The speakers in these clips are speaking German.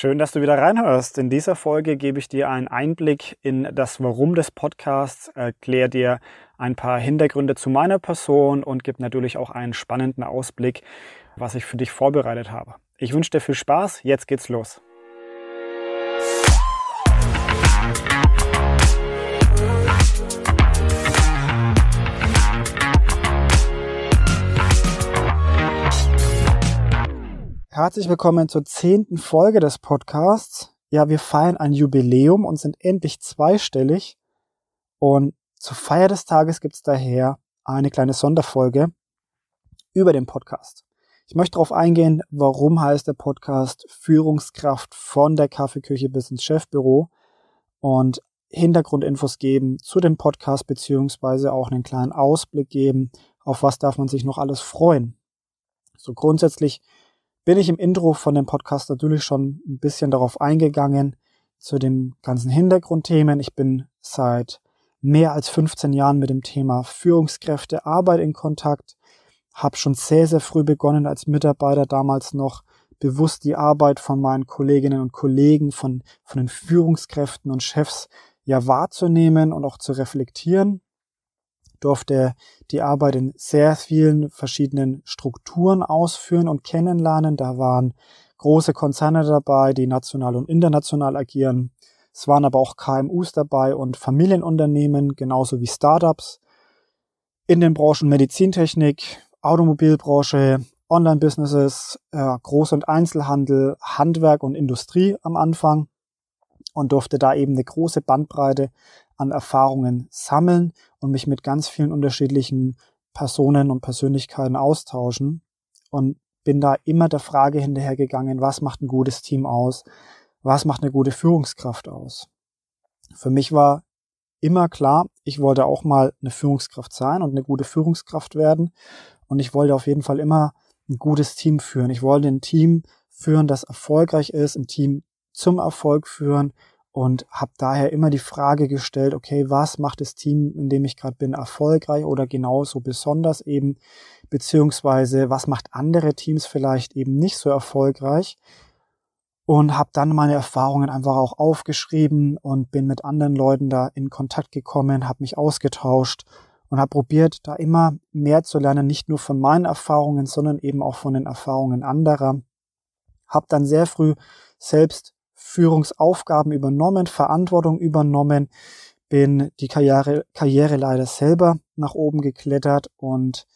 Schön, dass du wieder reinhörst. In dieser Folge gebe ich dir einen Einblick in das Warum des Podcasts, erkläre dir ein paar Hintergründe zu meiner Person und gebe natürlich auch einen spannenden Ausblick, was ich für dich vorbereitet habe. Ich wünsche dir viel Spaß. Jetzt geht's los. Herzlich willkommen zur zehnten Folge des Podcasts. Ja, wir feiern ein Jubiläum und sind endlich zweistellig. Und zur Feier des Tages gibt es daher eine kleine Sonderfolge über den Podcast. Ich möchte darauf eingehen, warum heißt der Podcast Führungskraft von der Kaffeeküche bis ins Chefbüro und Hintergrundinfos geben zu dem Podcast beziehungsweise auch einen kleinen Ausblick geben, auf was darf man sich noch alles freuen. So grundsätzlich bin ich im Intro von dem Podcast natürlich schon ein bisschen darauf eingegangen, zu den ganzen Hintergrundthemen. Ich bin seit mehr als 15 Jahren mit dem Thema Führungskräfte, Arbeit in Kontakt, habe schon sehr, sehr früh begonnen als Mitarbeiter damals noch bewusst die Arbeit von meinen Kolleginnen und Kollegen, von, von den Führungskräften und Chefs ja wahrzunehmen und auch zu reflektieren durfte die Arbeit in sehr vielen verschiedenen Strukturen ausführen und kennenlernen. Da waren große Konzerne dabei, die national und international agieren. Es waren aber auch KMUs dabei und Familienunternehmen, genauso wie Startups in den Branchen Medizintechnik, Automobilbranche, Online-Businesses, äh, Groß- und Einzelhandel, Handwerk und Industrie am Anfang und durfte da eben eine große Bandbreite an Erfahrungen sammeln und mich mit ganz vielen unterschiedlichen Personen und Persönlichkeiten austauschen und bin da immer der Frage hinterhergegangen, was macht ein gutes Team aus? Was macht eine gute Führungskraft aus? Für mich war immer klar, ich wollte auch mal eine Führungskraft sein und eine gute Führungskraft werden. Und ich wollte auf jeden Fall immer ein gutes Team führen. Ich wollte ein Team führen, das erfolgreich ist, ein Team zum Erfolg führen und habe daher immer die Frage gestellt, okay, was macht das Team, in dem ich gerade bin, erfolgreich oder genauso besonders eben, beziehungsweise was macht andere Teams vielleicht eben nicht so erfolgreich und habe dann meine Erfahrungen einfach auch aufgeschrieben und bin mit anderen Leuten da in Kontakt gekommen, habe mich ausgetauscht und habe probiert, da immer mehr zu lernen, nicht nur von meinen Erfahrungen, sondern eben auch von den Erfahrungen anderer. Habe dann sehr früh selbst Führungsaufgaben übernommen, Verantwortung übernommen, bin die Karriere, Karriere leider selber nach oben geklettert und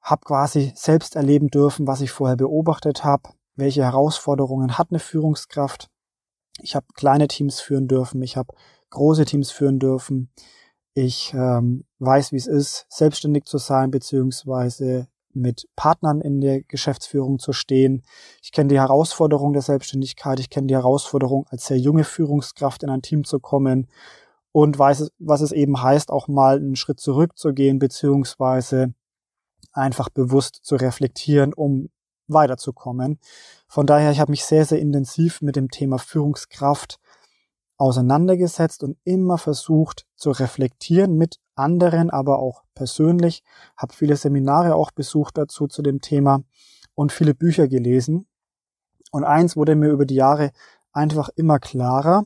habe quasi selbst erleben dürfen, was ich vorher beobachtet habe, welche Herausforderungen hat eine Führungskraft. Ich habe kleine Teams führen dürfen, ich habe große Teams führen dürfen. Ich ähm, weiß, wie es ist, selbstständig zu sein, beziehungsweise mit Partnern in der Geschäftsführung zu stehen. Ich kenne die Herausforderung der Selbstständigkeit, ich kenne die Herausforderung, als sehr junge Führungskraft in ein Team zu kommen und weiß, was es eben heißt, auch mal einen Schritt zurückzugehen, beziehungsweise einfach bewusst zu reflektieren, um weiterzukommen. Von daher, ich habe mich sehr, sehr intensiv mit dem Thema Führungskraft auseinandergesetzt und immer versucht zu reflektieren mit anderen, aber auch persönlich, habe viele Seminare auch besucht dazu zu dem Thema und viele Bücher gelesen. Und eins wurde mir über die Jahre einfach immer klarer,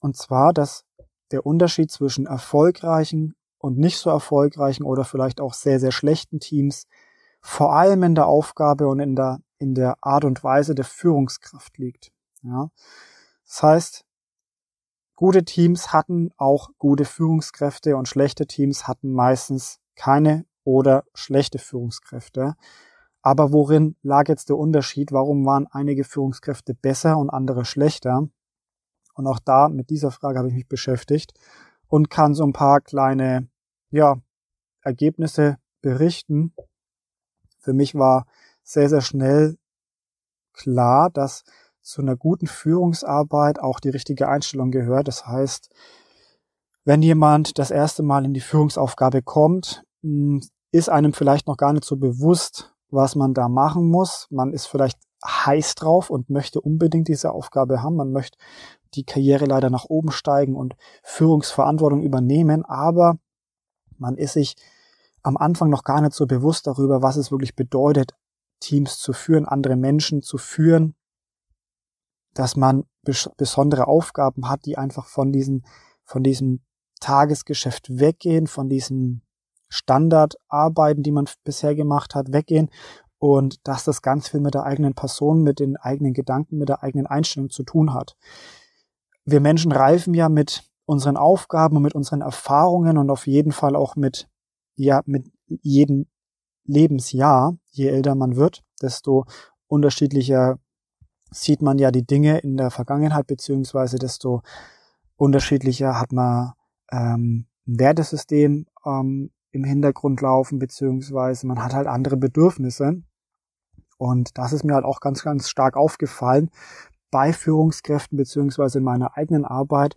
und zwar, dass der Unterschied zwischen erfolgreichen und nicht so erfolgreichen oder vielleicht auch sehr, sehr schlechten Teams vor allem in der Aufgabe und in der, in der Art und Weise der Führungskraft liegt. Ja. Das heißt, Gute Teams hatten auch gute Führungskräfte und schlechte Teams hatten meistens keine oder schlechte Führungskräfte. Aber worin lag jetzt der Unterschied? Warum waren einige Führungskräfte besser und andere schlechter? Und auch da mit dieser Frage habe ich mich beschäftigt und kann so ein paar kleine, ja, Ergebnisse berichten. Für mich war sehr, sehr schnell klar, dass zu einer guten Führungsarbeit auch die richtige Einstellung gehört. Das heißt, wenn jemand das erste Mal in die Führungsaufgabe kommt, hm, ist einem vielleicht noch gar nicht so bewusst, was man da machen muss. Man ist vielleicht heiß drauf und möchte unbedingt diese Aufgabe haben. Man möchte die Karriere leider nach oben steigen und Führungsverantwortung übernehmen, aber man ist sich am Anfang noch gar nicht so bewusst darüber, was es wirklich bedeutet, Teams zu führen, andere Menschen zu führen dass man bes besondere Aufgaben hat, die einfach von diesen, von diesem Tagesgeschäft weggehen, von diesen Standardarbeiten, die man bisher gemacht hat, weggehen und dass das ganz viel mit der eigenen Person, mit den eigenen Gedanken, mit der eigenen Einstellung zu tun hat. Wir Menschen reifen ja mit unseren Aufgaben und mit unseren Erfahrungen und auf jeden Fall auch mit, ja, mit jedem Lebensjahr. Je älter man wird, desto unterschiedlicher sieht man ja die Dinge in der Vergangenheit, beziehungsweise desto unterschiedlicher hat man ähm, ein Wertesystem ähm, im Hintergrund laufen, beziehungsweise man hat halt andere Bedürfnisse. Und das ist mir halt auch ganz, ganz stark aufgefallen bei Führungskräften, beziehungsweise in meiner eigenen Arbeit,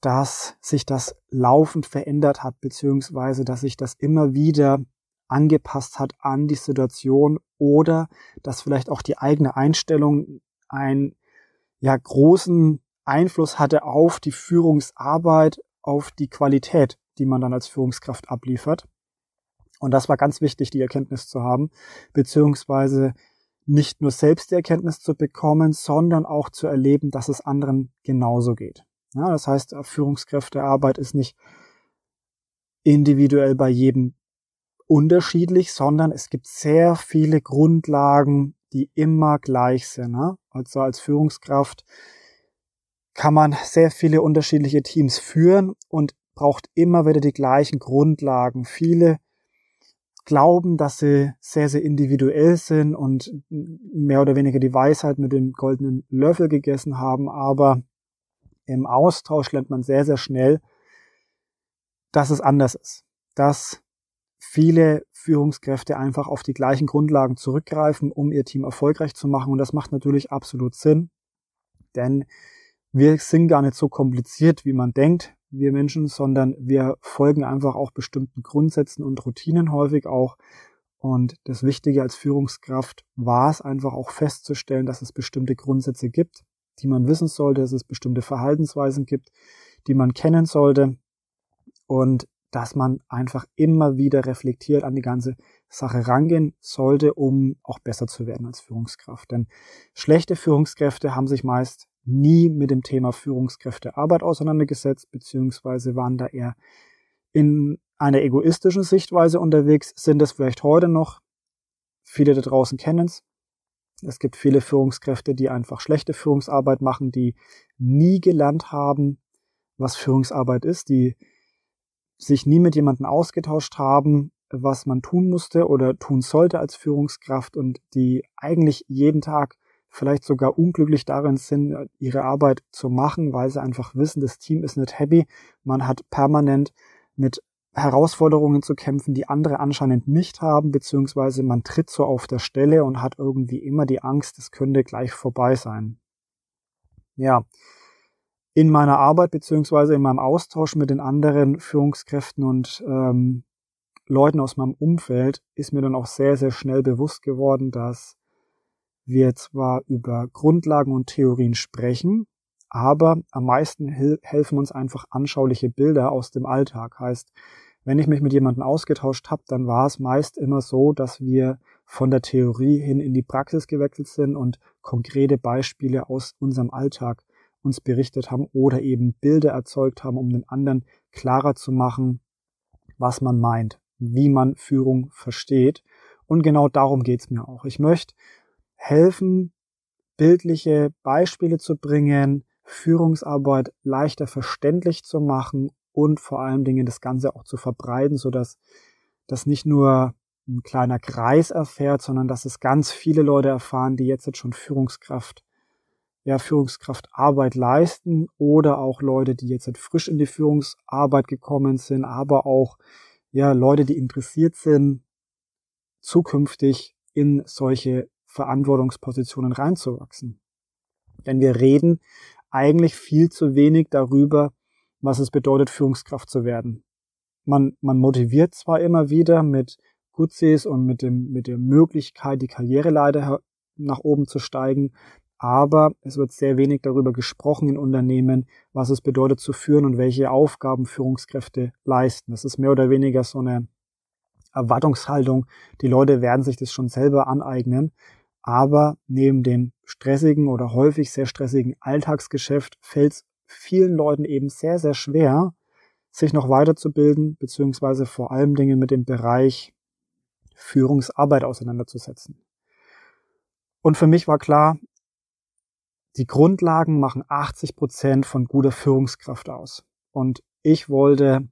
dass sich das laufend verändert hat, beziehungsweise dass sich das immer wieder angepasst hat an die Situation oder dass vielleicht auch die eigene Einstellung einen ja, großen Einfluss hatte auf die Führungsarbeit, auf die Qualität, die man dann als Führungskraft abliefert. Und das war ganz wichtig, die Erkenntnis zu haben, beziehungsweise nicht nur selbst die Erkenntnis zu bekommen, sondern auch zu erleben, dass es anderen genauso geht. Ja, das heißt, Führungskräftearbeit ist nicht individuell bei jedem unterschiedlich, sondern es gibt sehr viele Grundlagen, die immer gleich sind. Ne? Also als Führungskraft kann man sehr viele unterschiedliche Teams führen und braucht immer wieder die gleichen Grundlagen. Viele glauben, dass sie sehr, sehr individuell sind und mehr oder weniger die Weisheit mit dem goldenen Löffel gegessen haben, aber im Austausch lernt man sehr, sehr schnell, dass es anders ist. Dass viele Führungskräfte einfach auf die gleichen Grundlagen zurückgreifen, um ihr Team erfolgreich zu machen. Und das macht natürlich absolut Sinn, denn wir sind gar nicht so kompliziert, wie man denkt, wir Menschen, sondern wir folgen einfach auch bestimmten Grundsätzen und Routinen häufig auch. Und das Wichtige als Führungskraft war es einfach auch festzustellen, dass es bestimmte Grundsätze gibt, die man wissen sollte, dass es bestimmte Verhaltensweisen gibt, die man kennen sollte. Und dass man einfach immer wieder reflektiert an die ganze Sache rangehen sollte, um auch besser zu werden als Führungskraft. Denn schlechte Führungskräfte haben sich meist nie mit dem Thema Führungskräftearbeit auseinandergesetzt, beziehungsweise waren da eher in einer egoistischen Sichtweise unterwegs, sind es vielleicht heute noch. Viele da draußen kennen es. Es gibt viele Führungskräfte, die einfach schlechte Führungsarbeit machen, die nie gelernt haben, was Führungsarbeit ist, die sich nie mit jemandem ausgetauscht haben, was man tun musste oder tun sollte als Führungskraft und die eigentlich jeden Tag vielleicht sogar unglücklich darin sind, ihre Arbeit zu machen, weil sie einfach wissen, das Team ist nicht happy. Man hat permanent mit Herausforderungen zu kämpfen, die andere anscheinend nicht haben, beziehungsweise man tritt so auf der Stelle und hat irgendwie immer die Angst, es könnte gleich vorbei sein. Ja, in meiner Arbeit beziehungsweise in meinem Austausch mit den anderen Führungskräften und ähm, Leuten aus meinem Umfeld ist mir dann auch sehr, sehr schnell bewusst geworden, dass wir zwar über Grundlagen und Theorien sprechen, aber am meisten helfen uns einfach anschauliche Bilder aus dem Alltag. Heißt, wenn ich mich mit jemandem ausgetauscht habe, dann war es meist immer so, dass wir von der Theorie hin in die Praxis gewechselt sind und konkrete Beispiele aus unserem Alltag uns berichtet haben oder eben Bilder erzeugt haben, um den anderen klarer zu machen, was man meint, wie man Führung versteht. Und genau darum geht's mir auch. Ich möchte helfen, bildliche Beispiele zu bringen, Führungsarbeit leichter verständlich zu machen und vor allen Dingen das Ganze auch zu verbreiten, so dass das nicht nur ein kleiner Kreis erfährt, sondern dass es ganz viele Leute erfahren, die jetzt schon Führungskraft ja, Führungskraft Arbeit leisten oder auch Leute, die jetzt halt frisch in die Führungsarbeit gekommen sind, aber auch ja, Leute, die interessiert sind, zukünftig in solche Verantwortungspositionen reinzuwachsen. Denn wir reden eigentlich viel zu wenig darüber, was es bedeutet, Führungskraft zu werden. Man, man motiviert zwar immer wieder mit Gutsees und mit, dem, mit der Möglichkeit, die Karriereleiter nach oben zu steigen, aber es wird sehr wenig darüber gesprochen in Unternehmen, was es bedeutet zu führen und welche Aufgaben Führungskräfte leisten. Das ist mehr oder weniger so eine Erwartungshaltung. Die Leute werden sich das schon selber aneignen, Aber neben dem stressigen oder häufig sehr stressigen Alltagsgeschäft fällt es vielen Leuten eben sehr, sehr schwer, sich noch weiterzubilden, beziehungsweise vor allem Dinge mit dem Bereich Führungsarbeit auseinanderzusetzen. Und für mich war klar, die Grundlagen machen 80 Prozent von guter Führungskraft aus. Und ich wollte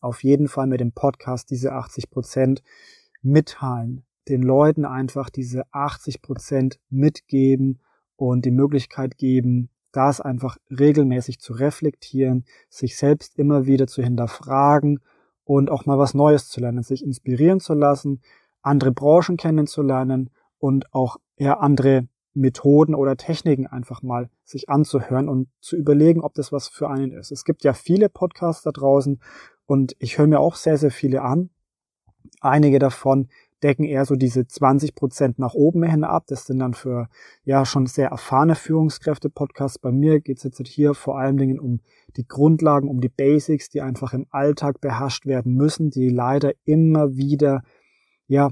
auf jeden Fall mit dem Podcast diese 80 Prozent mitteilen, den Leuten einfach diese 80 Prozent mitgeben und die Möglichkeit geben, das einfach regelmäßig zu reflektieren, sich selbst immer wieder zu hinterfragen und auch mal was Neues zu lernen, sich inspirieren zu lassen, andere Branchen kennenzulernen und auch eher andere Methoden oder Techniken einfach mal sich anzuhören und zu überlegen, ob das was für einen ist. Es gibt ja viele Podcasts da draußen und ich höre mir auch sehr, sehr viele an. Einige davon decken eher so diese 20 Prozent nach oben hin ab. Das sind dann für ja schon sehr erfahrene Führungskräfte Podcasts. Bei mir geht es jetzt hier vor allen Dingen um die Grundlagen, um die Basics, die einfach im Alltag beherrscht werden müssen, die leider immer wieder ja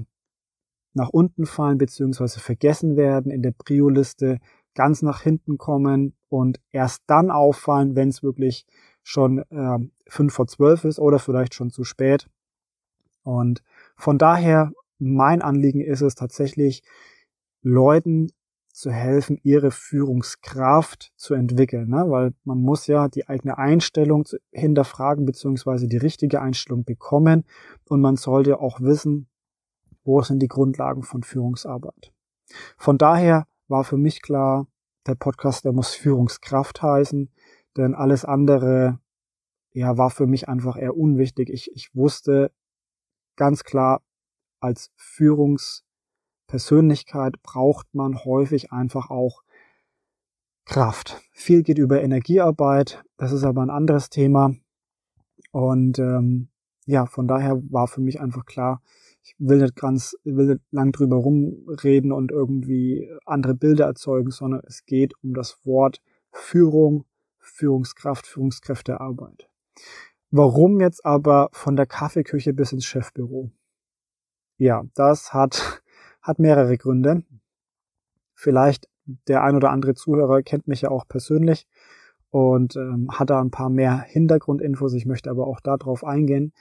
nach unten fallen beziehungsweise vergessen werden in der Prio-Liste, ganz nach hinten kommen und erst dann auffallen, wenn es wirklich schon äh, fünf vor zwölf ist oder vielleicht schon zu spät. Und von daher mein Anliegen ist es tatsächlich, Leuten zu helfen, ihre Führungskraft zu entwickeln, ne? weil man muss ja die eigene Einstellung hinterfragen beziehungsweise die richtige Einstellung bekommen und man sollte auch wissen, wo sind die Grundlagen von Führungsarbeit. Von daher war für mich klar, der Podcast, der muss Führungskraft heißen, denn alles andere, ja, war für mich einfach eher unwichtig. Ich, ich wusste ganz klar, als Führungspersönlichkeit braucht man häufig einfach auch Kraft. Viel geht über Energiearbeit, das ist aber ein anderes Thema. Und ähm, ja, von daher war für mich einfach klar, ich will nicht ganz, will nicht lang drüber rumreden und irgendwie andere Bilder erzeugen, sondern es geht um das Wort Führung, Führungskraft, Führungskräftearbeit. Warum jetzt aber von der Kaffeeküche bis ins Chefbüro? Ja, das hat, hat mehrere Gründe. Vielleicht der ein oder andere Zuhörer kennt mich ja auch persönlich und ähm, hat da ein paar mehr Hintergrundinfos. Ich möchte aber auch darauf eingehen.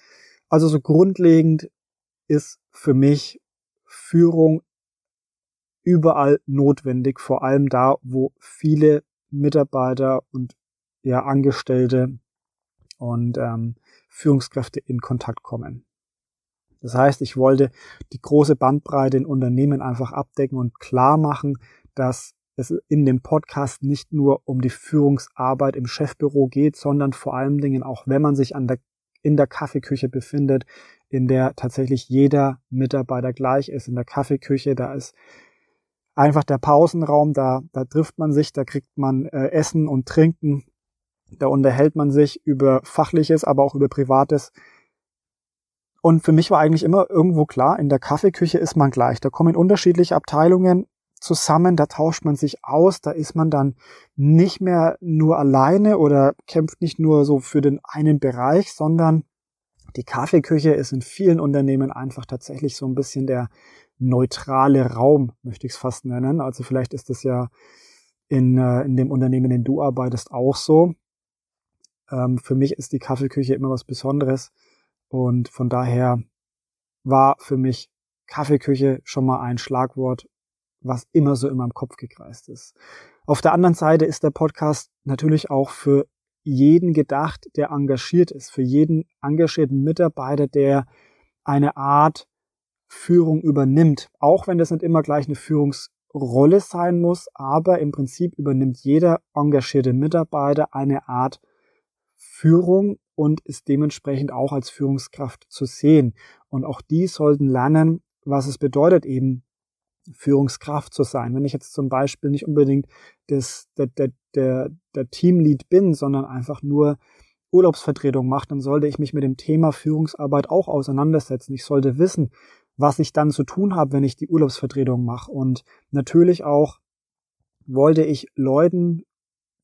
Also so grundlegend ist für mich Führung überall notwendig, vor allem da, wo viele Mitarbeiter und ja Angestellte und ähm, Führungskräfte in Kontakt kommen. Das heißt, ich wollte die große Bandbreite in Unternehmen einfach abdecken und klar machen, dass es in dem Podcast nicht nur um die Führungsarbeit im Chefbüro geht, sondern vor allen Dingen auch, wenn man sich an der, in der Kaffeeküche befindet, in der tatsächlich jeder Mitarbeiter gleich ist. In der Kaffeeküche, da ist einfach der Pausenraum, da, da trifft man sich, da kriegt man äh, Essen und Trinken, da unterhält man sich über Fachliches, aber auch über Privates. Und für mich war eigentlich immer irgendwo klar, in der Kaffeeküche ist man gleich. Da kommen unterschiedliche Abteilungen zusammen, da tauscht man sich aus, da ist man dann nicht mehr nur alleine oder kämpft nicht nur so für den einen Bereich, sondern die Kaffeeküche ist in vielen Unternehmen einfach tatsächlich so ein bisschen der neutrale Raum, möchte ich es fast nennen. Also vielleicht ist das ja in, äh, in dem Unternehmen, in dem du arbeitest, auch so. Ähm, für mich ist die Kaffeeküche immer was Besonderes. Und von daher war für mich Kaffeeküche schon mal ein Schlagwort, was immer so in meinem Kopf gekreist ist. Auf der anderen Seite ist der Podcast natürlich auch für jeden gedacht, der engagiert ist, für jeden engagierten Mitarbeiter, der eine Art Führung übernimmt, auch wenn das nicht immer gleich eine Führungsrolle sein muss, aber im Prinzip übernimmt jeder engagierte Mitarbeiter eine Art Führung und ist dementsprechend auch als Führungskraft zu sehen. Und auch die sollten lernen, was es bedeutet, eben Führungskraft zu sein. Wenn ich jetzt zum Beispiel nicht unbedingt das, der, der, der, der Teamlead bin, sondern einfach nur Urlaubsvertretung mache, dann sollte ich mich mit dem Thema Führungsarbeit auch auseinandersetzen. Ich sollte wissen, was ich dann zu tun habe, wenn ich die Urlaubsvertretung mache. Und natürlich auch wollte ich Leuten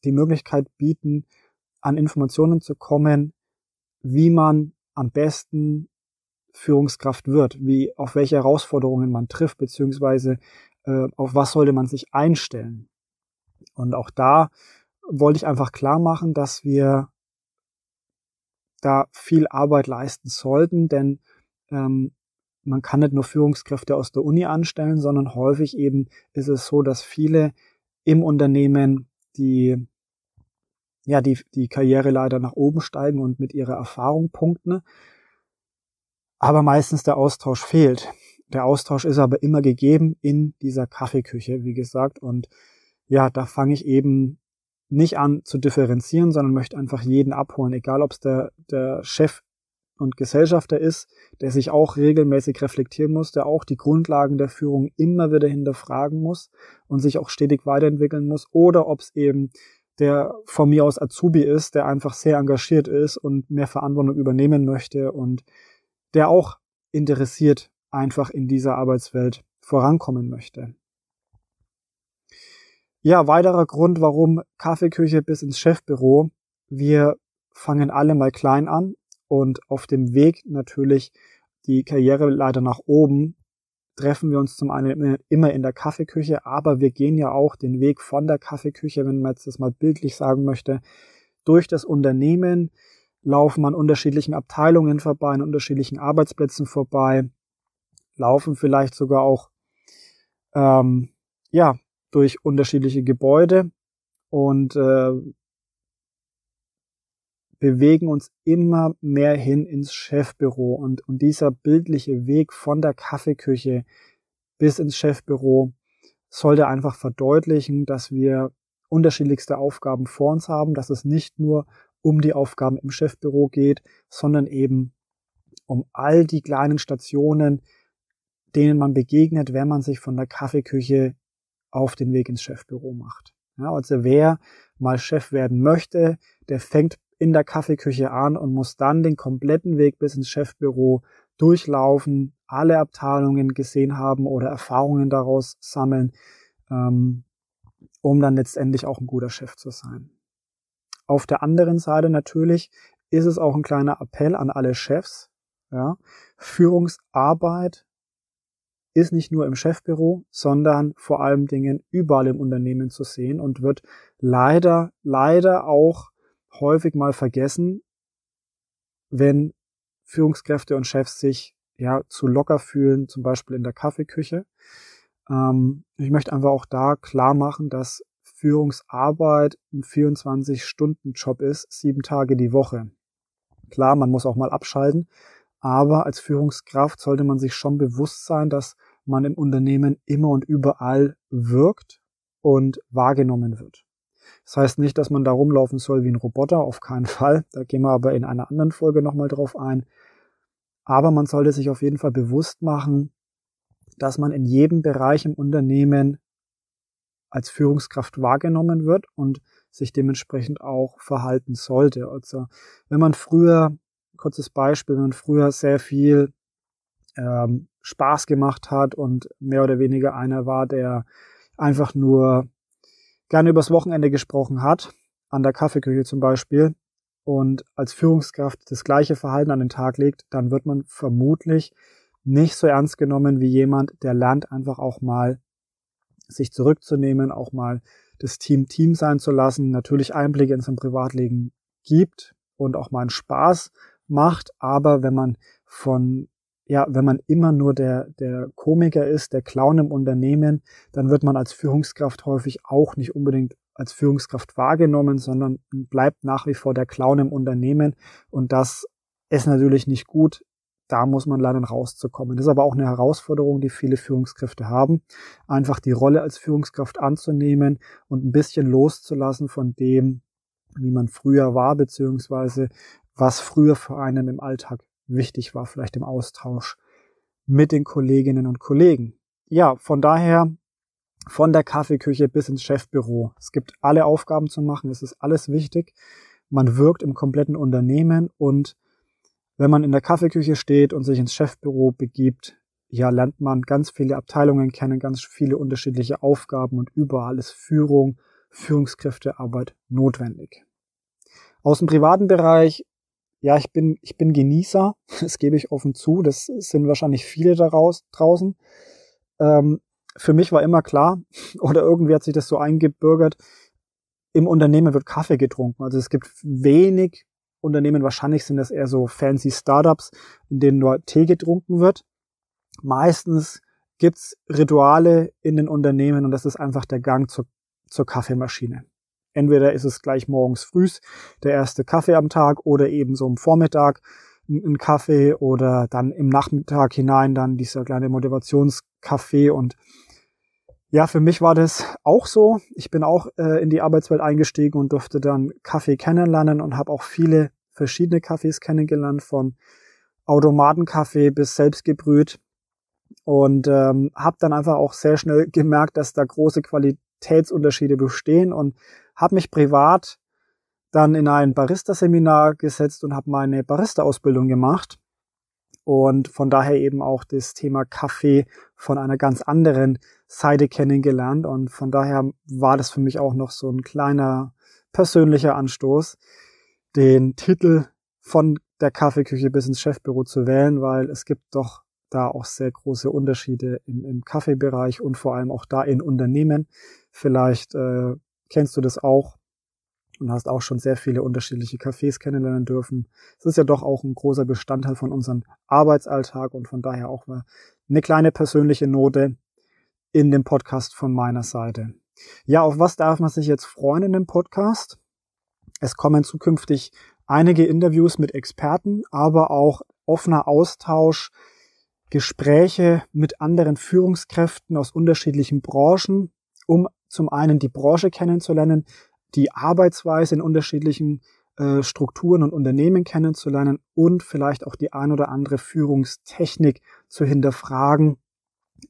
die Möglichkeit bieten, an Informationen zu kommen, wie man am besten Führungskraft wird, wie auf welche Herausforderungen man trifft, beziehungsweise äh, auf was sollte man sich einstellen. Und auch da wollte ich einfach klar machen, dass wir da viel Arbeit leisten sollten, denn ähm, man kann nicht nur Führungskräfte aus der Uni anstellen, sondern häufig eben ist es so, dass viele im Unternehmen die ja die die Karriere leider nach oben steigen und mit ihrer Erfahrung punkten, aber meistens der Austausch fehlt. Der Austausch ist aber immer gegeben in dieser Kaffeeküche, wie gesagt, und ja, da fange ich eben nicht an zu differenzieren, sondern möchte einfach jeden abholen, egal ob es der, der Chef und Gesellschafter ist, der sich auch regelmäßig reflektieren muss, der auch die Grundlagen der Führung immer wieder hinterfragen muss und sich auch stetig weiterentwickeln muss, oder ob es eben der von mir aus Azubi ist, der einfach sehr engagiert ist und mehr Verantwortung übernehmen möchte und der auch interessiert einfach in dieser Arbeitswelt vorankommen möchte. Ja, weiterer Grund, warum Kaffeeküche bis ins Chefbüro. Wir fangen alle mal klein an und auf dem Weg natürlich die Karriere leider nach oben treffen wir uns zum einen immer in der Kaffeeküche, aber wir gehen ja auch den Weg von der Kaffeeküche, wenn man jetzt das mal bildlich sagen möchte, durch das Unternehmen, laufen an unterschiedlichen Abteilungen vorbei, an unterschiedlichen Arbeitsplätzen vorbei, laufen vielleicht sogar auch ähm, ja durch unterschiedliche Gebäude und äh, bewegen uns immer mehr hin ins Chefbüro. Und, und dieser bildliche Weg von der Kaffeeküche bis ins Chefbüro sollte einfach verdeutlichen, dass wir unterschiedlichste Aufgaben vor uns haben, dass es nicht nur um die Aufgaben im Chefbüro geht, sondern eben um all die kleinen Stationen, denen man begegnet, wenn man sich von der Kaffeeküche auf den Weg ins Chefbüro macht. Ja, also wer mal Chef werden möchte, der fängt in der Kaffeeküche an und muss dann den kompletten Weg bis ins Chefbüro durchlaufen, alle Abteilungen gesehen haben oder Erfahrungen daraus sammeln, ähm, um dann letztendlich auch ein guter Chef zu sein. Auf der anderen Seite natürlich ist es auch ein kleiner Appell an alle Chefs. Ja, Führungsarbeit ist nicht nur im Chefbüro, sondern vor allem Dingen überall im Unternehmen zu sehen und wird leider, leider auch häufig mal vergessen, wenn Führungskräfte und Chefs sich ja zu locker fühlen, zum Beispiel in der Kaffeeküche. Ähm, ich möchte einfach auch da klar machen, dass Führungsarbeit ein 24-Stunden-Job ist, sieben Tage die Woche. Klar, man muss auch mal abschalten, aber als Führungskraft sollte man sich schon bewusst sein, dass man im Unternehmen immer und überall wirkt und wahrgenommen wird. Das heißt nicht, dass man da rumlaufen soll wie ein Roboter, auf keinen Fall. Da gehen wir aber in einer anderen Folge nochmal drauf ein. Aber man sollte sich auf jeden Fall bewusst machen, dass man in jedem Bereich im Unternehmen als Führungskraft wahrgenommen wird und sich dementsprechend auch verhalten sollte. Also wenn man früher, kurzes Beispiel, wenn man früher sehr viel ähm, Spaß gemacht hat und mehr oder weniger einer war, der einfach nur gerne übers Wochenende gesprochen hat, an der Kaffeeküche zum Beispiel, und als Führungskraft das gleiche Verhalten an den Tag legt, dann wird man vermutlich nicht so ernst genommen wie jemand, der lernt einfach auch mal sich zurückzunehmen, auch mal das Team Team sein zu lassen, natürlich Einblicke in sein Privatleben gibt und auch mal einen Spaß macht. Aber wenn man von, ja, wenn man immer nur der, der Komiker ist, der Clown im Unternehmen, dann wird man als Führungskraft häufig auch nicht unbedingt als Führungskraft wahrgenommen, sondern bleibt nach wie vor der Clown im Unternehmen. Und das ist natürlich nicht gut da muss man lernen rauszukommen. Das ist aber auch eine Herausforderung, die viele Führungskräfte haben, einfach die Rolle als Führungskraft anzunehmen und ein bisschen loszulassen von dem, wie man früher war, beziehungsweise was früher für einen im Alltag wichtig war, vielleicht im Austausch mit den Kolleginnen und Kollegen. Ja, von daher von der Kaffeeküche bis ins Chefbüro. Es gibt alle Aufgaben zu machen, es ist alles wichtig. Man wirkt im kompletten Unternehmen und wenn man in der Kaffeeküche steht und sich ins Chefbüro begibt, ja, lernt man ganz viele Abteilungen kennen, ganz viele unterschiedliche Aufgaben und überall ist Führung, Führungskräftearbeit notwendig. Aus dem privaten Bereich, ja, ich bin, ich bin Genießer, das gebe ich offen zu, das sind wahrscheinlich viele daraus draußen. Ähm, für mich war immer klar, oder irgendwie hat sich das so eingebürgert, im Unternehmen wird Kaffee getrunken. Also es gibt wenig Unternehmen, wahrscheinlich sind das eher so fancy Startups, in denen nur Tee getrunken wird. Meistens gibt's Rituale in den Unternehmen und das ist einfach der Gang zur, zur Kaffeemaschine. Entweder ist es gleich morgens frühs der erste Kaffee am Tag oder eben so am Vormittag ein Kaffee oder dann im Nachmittag hinein dann dieser kleine Motivationskaffee und ja, für mich war das auch so. Ich bin auch äh, in die Arbeitswelt eingestiegen und durfte dann Kaffee kennenlernen und habe auch viele verschiedene Kaffees kennengelernt, von Automatenkaffee bis selbstgebrüht. Und ähm, habe dann einfach auch sehr schnell gemerkt, dass da große Qualitätsunterschiede bestehen und habe mich privat dann in ein Barista-Seminar gesetzt und habe meine Barista-Ausbildung gemacht und von daher eben auch das Thema Kaffee von einer ganz anderen Seite kennengelernt und von daher war das für mich auch noch so ein kleiner persönlicher Anstoß, den Titel von der Kaffeeküche bis ins Chefbüro zu wählen, weil es gibt doch da auch sehr große Unterschiede im, im Kaffeebereich und vor allem auch da in Unternehmen. Vielleicht äh, kennst du das auch und hast auch schon sehr viele unterschiedliche Cafés kennenlernen dürfen. Es ist ja doch auch ein großer Bestandteil von unserem Arbeitsalltag und von daher auch eine kleine persönliche Note in dem Podcast von meiner Seite. Ja, auf was darf man sich jetzt freuen in dem Podcast? Es kommen zukünftig einige Interviews mit Experten, aber auch offener Austausch, Gespräche mit anderen Führungskräften aus unterschiedlichen Branchen, um zum einen die Branche kennenzulernen, die Arbeitsweise in unterschiedlichen äh, Strukturen und Unternehmen kennenzulernen und vielleicht auch die ein oder andere Führungstechnik zu hinterfragen.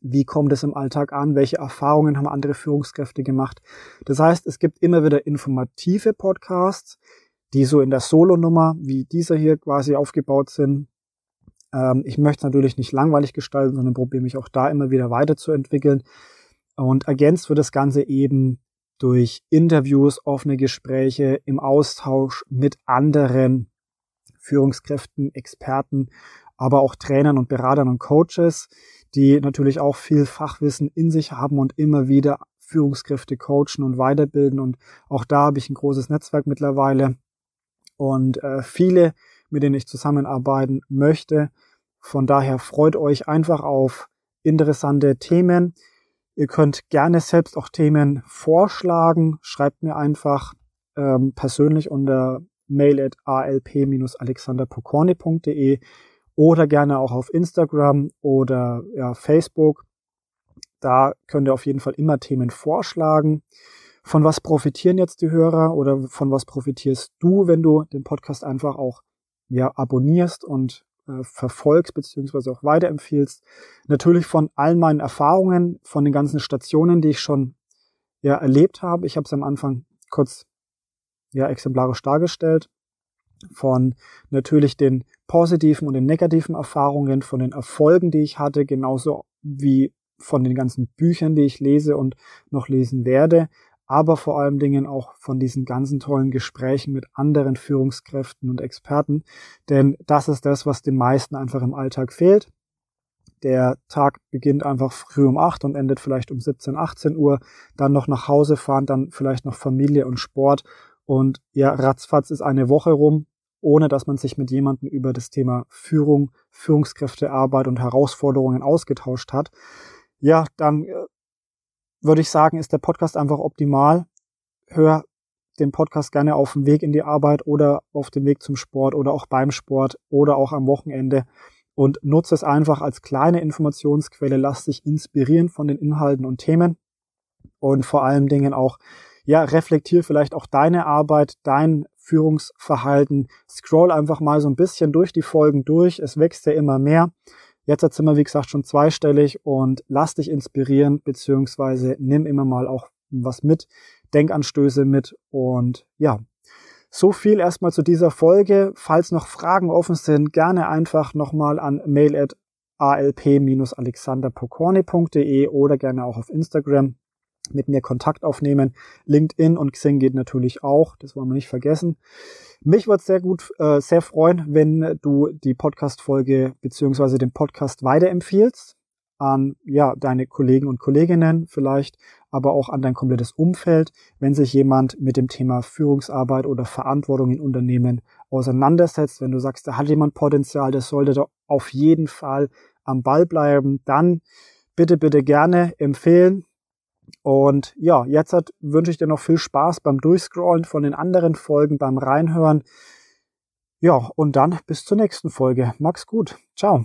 Wie kommt es im Alltag an? Welche Erfahrungen haben andere Führungskräfte gemacht? Das heißt, es gibt immer wieder informative Podcasts, die so in der Solo-Nummer wie dieser hier quasi aufgebaut sind. Ähm, ich möchte natürlich nicht langweilig gestalten, sondern probiere mich auch da immer wieder weiterzuentwickeln. Und ergänzt wird das Ganze eben durch Interviews, offene Gespräche im Austausch mit anderen Führungskräften, Experten, aber auch Trainern und Beratern und Coaches, die natürlich auch viel Fachwissen in sich haben und immer wieder Führungskräfte coachen und weiterbilden. Und auch da habe ich ein großes Netzwerk mittlerweile und äh, viele, mit denen ich zusammenarbeiten möchte. Von daher freut euch einfach auf interessante Themen. Ihr könnt gerne selbst auch Themen vorschlagen. Schreibt mir einfach ähm, persönlich unter mail at alp-alexanderpokorny.de oder gerne auch auf Instagram oder ja, Facebook. Da könnt ihr auf jeden Fall immer Themen vorschlagen. Von was profitieren jetzt die Hörer oder von was profitierst du, wenn du den Podcast einfach auch ja, abonnierst und äh, verfolgst beziehungsweise auch weiterempfiehlst. Natürlich von all meinen Erfahrungen, von den ganzen Stationen, die ich schon ja erlebt habe. Ich habe es am Anfang kurz ja exemplarisch dargestellt. Von natürlich den positiven und den negativen Erfahrungen, von den Erfolgen, die ich hatte, genauso wie von den ganzen Büchern, die ich lese und noch lesen werde, aber vor allen Dingen auch von diesen ganzen tollen Gesprächen mit anderen Führungskräften und Experten. Denn das ist das, was den meisten einfach im Alltag fehlt. Der Tag beginnt einfach früh um acht und endet vielleicht um 17, 18 Uhr. Dann noch nach Hause fahren, dann vielleicht noch Familie und Sport. Und ja, ratzfatz ist eine Woche rum, ohne dass man sich mit jemandem über das Thema Führung, Führungskräftearbeit und Herausforderungen ausgetauscht hat. Ja, dann äh, würde ich sagen, ist der Podcast einfach optimal. Hör den Podcast gerne auf dem Weg in die Arbeit oder auf dem Weg zum Sport oder auch beim Sport oder auch am Wochenende und nutze es einfach als kleine Informationsquelle. Lass dich inspirieren von den Inhalten und Themen und vor allen Dingen auch, ja, reflektier vielleicht auch deine Arbeit, dein Führungsverhalten. Scroll einfach mal so ein bisschen durch die Folgen durch. Es wächst ja immer mehr. Jetzt sind wir, wie gesagt, schon zweistellig und lass dich inspirieren, beziehungsweise nimm immer mal auch was mit, Denkanstöße mit und ja, so viel erstmal zu dieser Folge. Falls noch Fragen offen sind, gerne einfach nochmal an mail at alp-alexanderpokorny.de oder gerne auch auf Instagram mit mir Kontakt aufnehmen. LinkedIn und Xing geht natürlich auch, das wollen wir nicht vergessen. Mich würde es sehr gut, äh, sehr freuen, wenn du die Podcast-Folge beziehungsweise den Podcast weiterempfiehlst an ja deine Kollegen und Kolleginnen vielleicht, aber auch an dein komplettes Umfeld, wenn sich jemand mit dem Thema Führungsarbeit oder Verantwortung in Unternehmen auseinandersetzt, wenn du sagst, da hat jemand Potenzial, der sollte doch auf jeden Fall am Ball bleiben, dann bitte, bitte gerne empfehlen. Und ja, jetzt wünsche ich dir noch viel Spaß beim Durchscrollen von den anderen Folgen, beim Reinhören. Ja, und dann bis zur nächsten Folge. Mach's gut. Ciao.